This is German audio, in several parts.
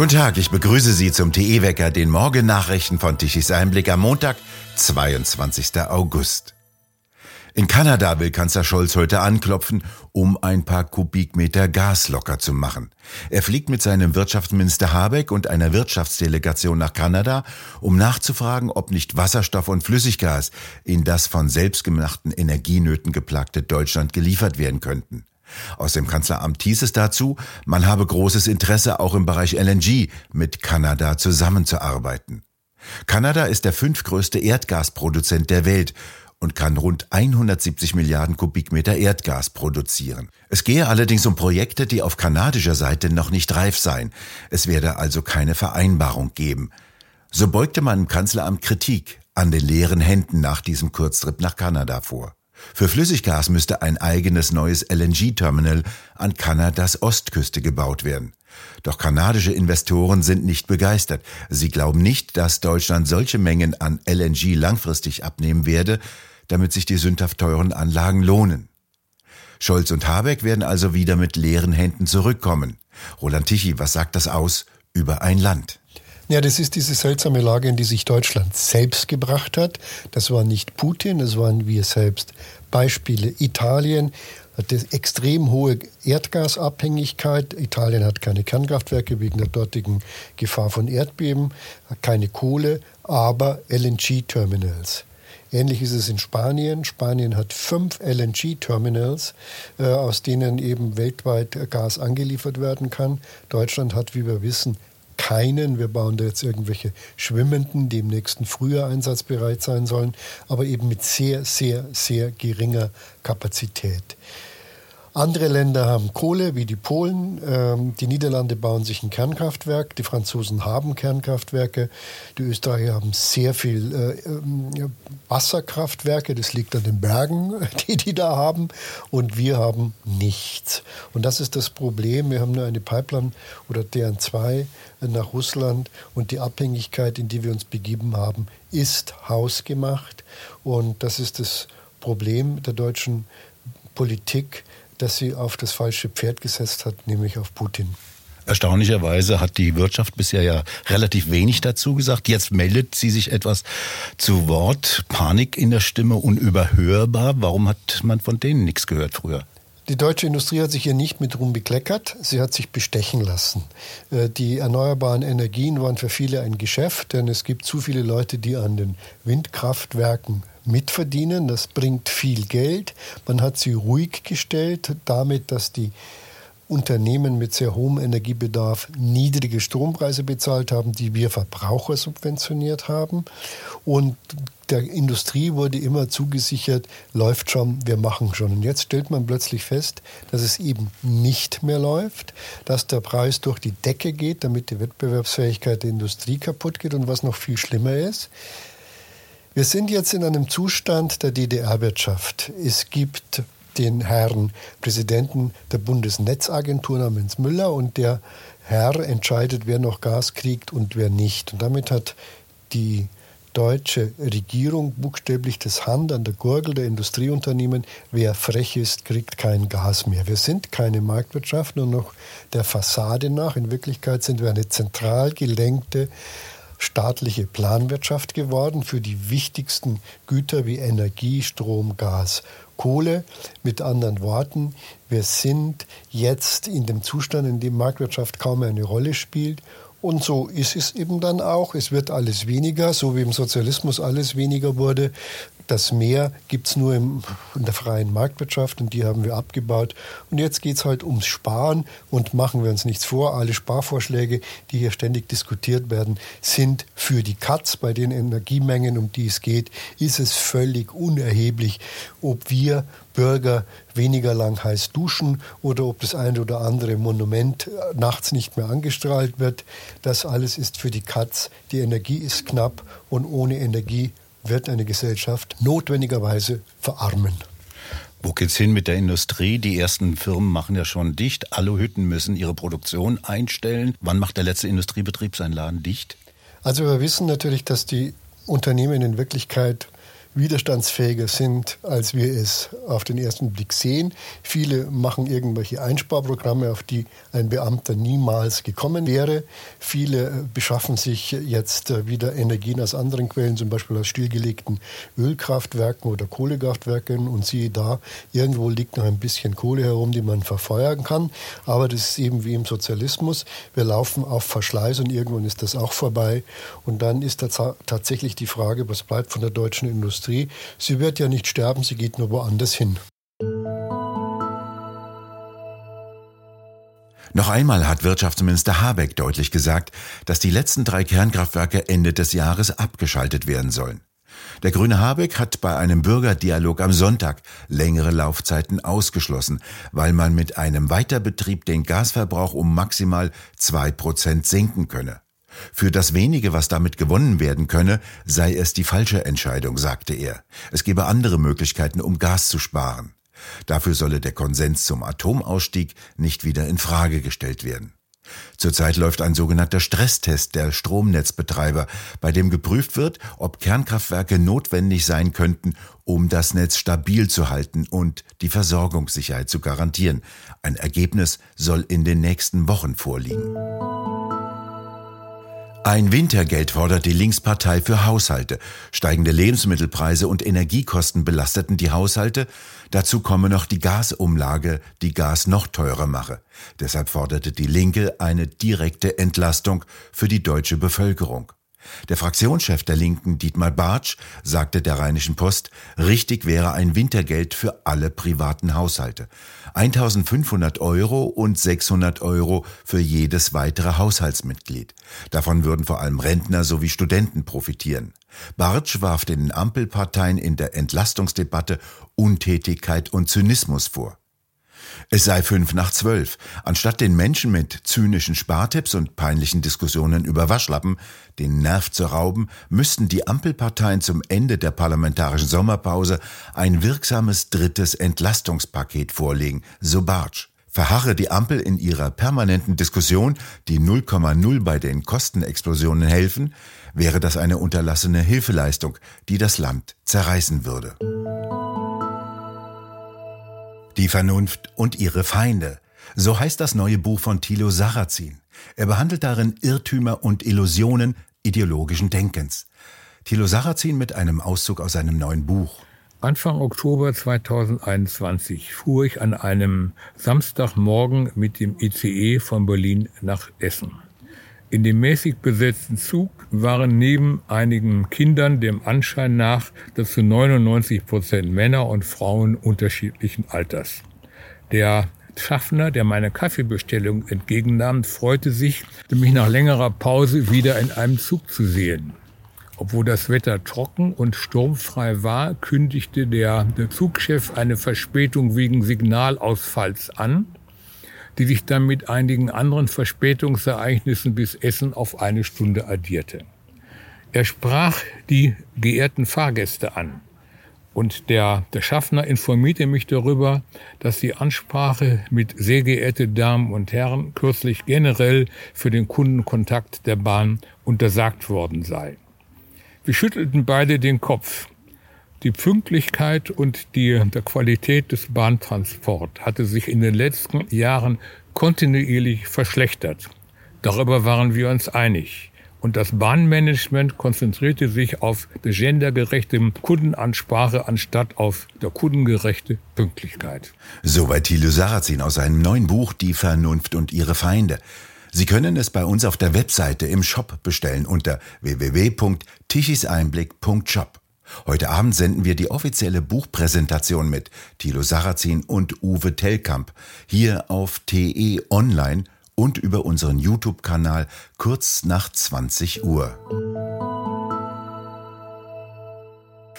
Guten Tag, ich begrüße Sie zum TE-Wecker, den Morgennachrichten von Tichys Einblick am Montag, 22. August. In Kanada will Kanzler Scholz heute anklopfen, um ein paar Kubikmeter Gas locker zu machen. Er fliegt mit seinem Wirtschaftsminister Habeck und einer Wirtschaftsdelegation nach Kanada, um nachzufragen, ob nicht Wasserstoff und Flüssiggas in das von selbstgemachten Energienöten geplagte Deutschland geliefert werden könnten. Aus dem Kanzleramt hieß es dazu, man habe großes Interesse, auch im Bereich LNG mit Kanada zusammenzuarbeiten. Kanada ist der fünftgrößte Erdgasproduzent der Welt und kann rund 170 Milliarden Kubikmeter Erdgas produzieren. Es gehe allerdings um Projekte, die auf kanadischer Seite noch nicht reif seien. Es werde also keine Vereinbarung geben. So beugte man im Kanzleramt Kritik an den leeren Händen nach diesem Kurztrip nach Kanada vor. Für Flüssiggas müsste ein eigenes neues LNG-Terminal an Kanadas Ostküste gebaut werden. Doch kanadische Investoren sind nicht begeistert. Sie glauben nicht, dass Deutschland solche Mengen an LNG langfristig abnehmen werde, damit sich die sündhaft teuren Anlagen lohnen. Scholz und Habeck werden also wieder mit leeren Händen zurückkommen. Roland Tichy, was sagt das aus über ein Land? Ja, das ist diese seltsame Lage, in die sich Deutschland selbst gebracht hat. Das war nicht Putin, das waren wir selbst. Beispiele Italien hat eine extrem hohe Erdgasabhängigkeit. Italien hat keine Kernkraftwerke wegen der dortigen Gefahr von Erdbeben, keine Kohle, aber LNG-Terminals. Ähnlich ist es in Spanien. Spanien hat fünf LNG-Terminals, äh, aus denen eben weltweit Gas angeliefert werden kann. Deutschland hat, wie wir wissen, keinen. Wir bauen da jetzt irgendwelche Schwimmenden, die im nächsten Frühjahr einsatzbereit sein sollen, aber eben mit sehr, sehr, sehr geringer Kapazität. Andere Länder haben Kohle, wie die Polen. Ähm, die Niederlande bauen sich ein Kernkraftwerk. Die Franzosen haben Kernkraftwerke. Die Österreicher haben sehr viel äh, ähm, Wasserkraftwerke. Das liegt an den Bergen, die die da haben. Und wir haben nichts. Und das ist das Problem. Wir haben nur eine Pipeline oder deren zwei nach Russland. Und die Abhängigkeit, in die wir uns begeben haben, ist hausgemacht. Und das ist das Problem der deutschen Politik dass sie auf das falsche Pferd gesetzt hat, nämlich auf Putin. Erstaunlicherweise hat die Wirtschaft bisher ja relativ wenig dazu gesagt. Jetzt meldet sie sich etwas zu Wort. Panik in der Stimme, unüberhörbar. Warum hat man von denen nichts gehört früher? Die deutsche Industrie hat sich hier nicht mit Ruhm bekleckert, sie hat sich bestechen lassen. Äh, die erneuerbaren Energien waren für viele ein Geschäft, denn es gibt zu viele Leute, die an den Windkraftwerken mitverdienen. Das bringt viel Geld. Man hat sie ruhig gestellt, damit, dass die Unternehmen mit sehr hohem Energiebedarf niedrige Strompreise bezahlt haben, die wir Verbraucher subventioniert haben. Und der Industrie wurde immer zugesichert, läuft schon, wir machen schon. Und jetzt stellt man plötzlich fest, dass es eben nicht mehr läuft, dass der Preis durch die Decke geht, damit die Wettbewerbsfähigkeit der Industrie kaputt geht. Und was noch viel schlimmer ist, wir sind jetzt in einem Zustand der DDR-Wirtschaft. Es gibt den Herrn Präsidenten der Bundesnetzagentur namens Müller und der Herr entscheidet, wer noch Gas kriegt und wer nicht. Und damit hat die deutsche Regierung buchstäblich das Hand an der Gurgel der Industrieunternehmen. Wer frech ist, kriegt kein Gas mehr. Wir sind keine Marktwirtschaft, nur noch der Fassade nach. In Wirklichkeit sind wir eine zentral gelenkte staatliche Planwirtschaft geworden für die wichtigsten Güter wie Energie, Strom, Gas, Kohle. Mit anderen Worten, wir sind jetzt in dem Zustand, in dem Marktwirtschaft kaum eine Rolle spielt. Und so ist es eben dann auch. Es wird alles weniger, so wie im Sozialismus alles weniger wurde. Das Mehr gibt es nur im, in der freien Marktwirtschaft und die haben wir abgebaut. Und jetzt geht es halt ums Sparen und machen wir uns nichts vor. Alle Sparvorschläge, die hier ständig diskutiert werden, sind für die Katz. Bei den Energiemengen, um die es geht, ist es völlig unerheblich, ob wir Bürger weniger lang heiß duschen oder ob das eine oder andere Monument nachts nicht mehr angestrahlt wird. Das alles ist für die Katz. Die Energie ist knapp und ohne Energie wird eine Gesellschaft notwendigerweise verarmen. Wo geht's hin mit der Industrie? Die ersten Firmen machen ja schon dicht. Aluhütten müssen ihre Produktion einstellen. Wann macht der letzte Industriebetrieb seinen Laden dicht? Also wir wissen natürlich, dass die Unternehmen in Wirklichkeit widerstandsfähiger sind, als wir es auf den ersten Blick sehen. Viele machen irgendwelche Einsparprogramme, auf die ein Beamter niemals gekommen wäre. Viele beschaffen sich jetzt wieder Energien aus anderen Quellen, zum Beispiel aus stillgelegten Ölkraftwerken oder Kohlekraftwerken. Und siehe da, irgendwo liegt noch ein bisschen Kohle herum, die man verfeuern kann. Aber das ist eben wie im Sozialismus. Wir laufen auf Verschleiß und irgendwann ist das auch vorbei. Und dann ist da tatsächlich die Frage, was bleibt von der deutschen Industrie. Sie wird ja nicht sterben, sie geht nur woanders hin. Noch einmal hat Wirtschaftsminister Habeck deutlich gesagt, dass die letzten drei Kernkraftwerke Ende des Jahres abgeschaltet werden sollen. Der grüne Habeck hat bei einem Bürgerdialog am Sonntag längere Laufzeiten ausgeschlossen, weil man mit einem Weiterbetrieb den Gasverbrauch um maximal zwei Prozent senken könne. Für das wenige, was damit gewonnen werden könne, sei es die falsche Entscheidung, sagte er. Es gebe andere Möglichkeiten, um Gas zu sparen. Dafür solle der Konsens zum Atomausstieg nicht wieder in Frage gestellt werden. Zurzeit läuft ein sogenannter Stresstest der Stromnetzbetreiber, bei dem geprüft wird, ob Kernkraftwerke notwendig sein könnten, um das Netz stabil zu halten und die Versorgungssicherheit zu garantieren. Ein Ergebnis soll in den nächsten Wochen vorliegen. Ein Wintergeld fordert die Linkspartei für Haushalte. Steigende Lebensmittelpreise und Energiekosten belasteten die Haushalte. Dazu komme noch die Gasumlage, die Gas noch teurer mache. Deshalb forderte die Linke eine direkte Entlastung für die deutsche Bevölkerung. Der Fraktionschef der Linken, Dietmar Bartsch, sagte der Rheinischen Post, richtig wäre ein Wintergeld für alle privaten Haushalte. 1500 Euro und 600 Euro für jedes weitere Haushaltsmitglied. Davon würden vor allem Rentner sowie Studenten profitieren. Bartsch warf den Ampelparteien in der Entlastungsdebatte Untätigkeit und Zynismus vor. Es sei fünf nach zwölf. Anstatt den Menschen mit zynischen Spartipps und peinlichen Diskussionen über Waschlappen den Nerv zu rauben, müssten die Ampelparteien zum Ende der parlamentarischen Sommerpause ein wirksames drittes Entlastungspaket vorlegen, so Bartsch. Verharre die Ampel in ihrer permanenten Diskussion, die 0,0 bei den Kostenexplosionen helfen, wäre das eine unterlassene Hilfeleistung, die das Land zerreißen würde. Die Vernunft und ihre Feinde. So heißt das neue Buch von Thilo Sarrazin. Er behandelt darin Irrtümer und Illusionen ideologischen Denkens. Thilo Sarrazin mit einem Auszug aus seinem neuen Buch. Anfang Oktober 2021 fuhr ich an einem Samstagmorgen mit dem ICE von Berlin nach Essen. In dem mäßig besetzten Zug waren neben einigen Kindern dem Anschein nach dass zu 99 Prozent Männer und Frauen unterschiedlichen Alters. Der Schaffner, der meine Kaffeebestellung entgegennahm, freute sich, mich nach längerer Pause wieder in einem Zug zu sehen. Obwohl das Wetter trocken und sturmfrei war, kündigte der Zugchef eine Verspätung wegen Signalausfalls an die sich dann mit einigen anderen Verspätungsereignissen bis Essen auf eine Stunde addierte. Er sprach die geehrten Fahrgäste an. Und der, der Schaffner informierte mich darüber, dass die Ansprache mit sehr geehrte Damen und Herren kürzlich generell für den Kundenkontakt der Bahn untersagt worden sei. Wir schüttelten beide den Kopf. Die Pünktlichkeit und die der Qualität des Bahntransports hatte sich in den letzten Jahren kontinuierlich verschlechtert. Darüber waren wir uns einig. Und das Bahnmanagement konzentrierte sich auf die gendergerechte Kundenansprache anstatt auf der kundengerechte Pünktlichkeit. Soweit Thilo Sarrazin aus seinem neuen Buch Die Vernunft und ihre Feinde. Sie können es bei uns auf der Webseite im Shop bestellen unter www.tichiseinblick.shop. Heute Abend senden wir die offizielle Buchpräsentation mit Thilo Sarrazin und Uwe Tellkamp hier auf TE Online und über unseren YouTube-Kanal kurz nach 20 Uhr.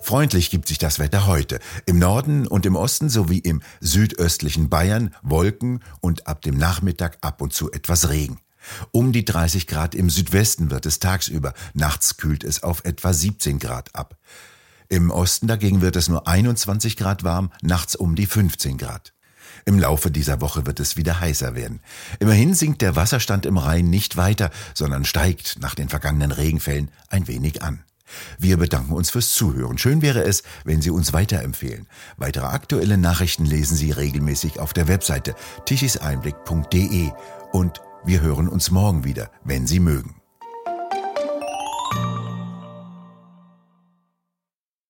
Freundlich gibt sich das Wetter heute. Im Norden und im Osten sowie im südöstlichen Bayern Wolken und ab dem Nachmittag ab und zu etwas Regen. Um die 30 Grad im Südwesten wird es tagsüber, nachts kühlt es auf etwa 17 Grad ab. Im Osten dagegen wird es nur 21 Grad warm, nachts um die 15 Grad. Im Laufe dieser Woche wird es wieder heißer werden. Immerhin sinkt der Wasserstand im Rhein nicht weiter, sondern steigt nach den vergangenen Regenfällen ein wenig an. Wir bedanken uns fürs Zuhören. Schön wäre es, wenn Sie uns weiterempfehlen. Weitere aktuelle Nachrichten lesen Sie regelmäßig auf der Webseite tichiseinblick.de und wir hören uns morgen wieder, wenn Sie mögen.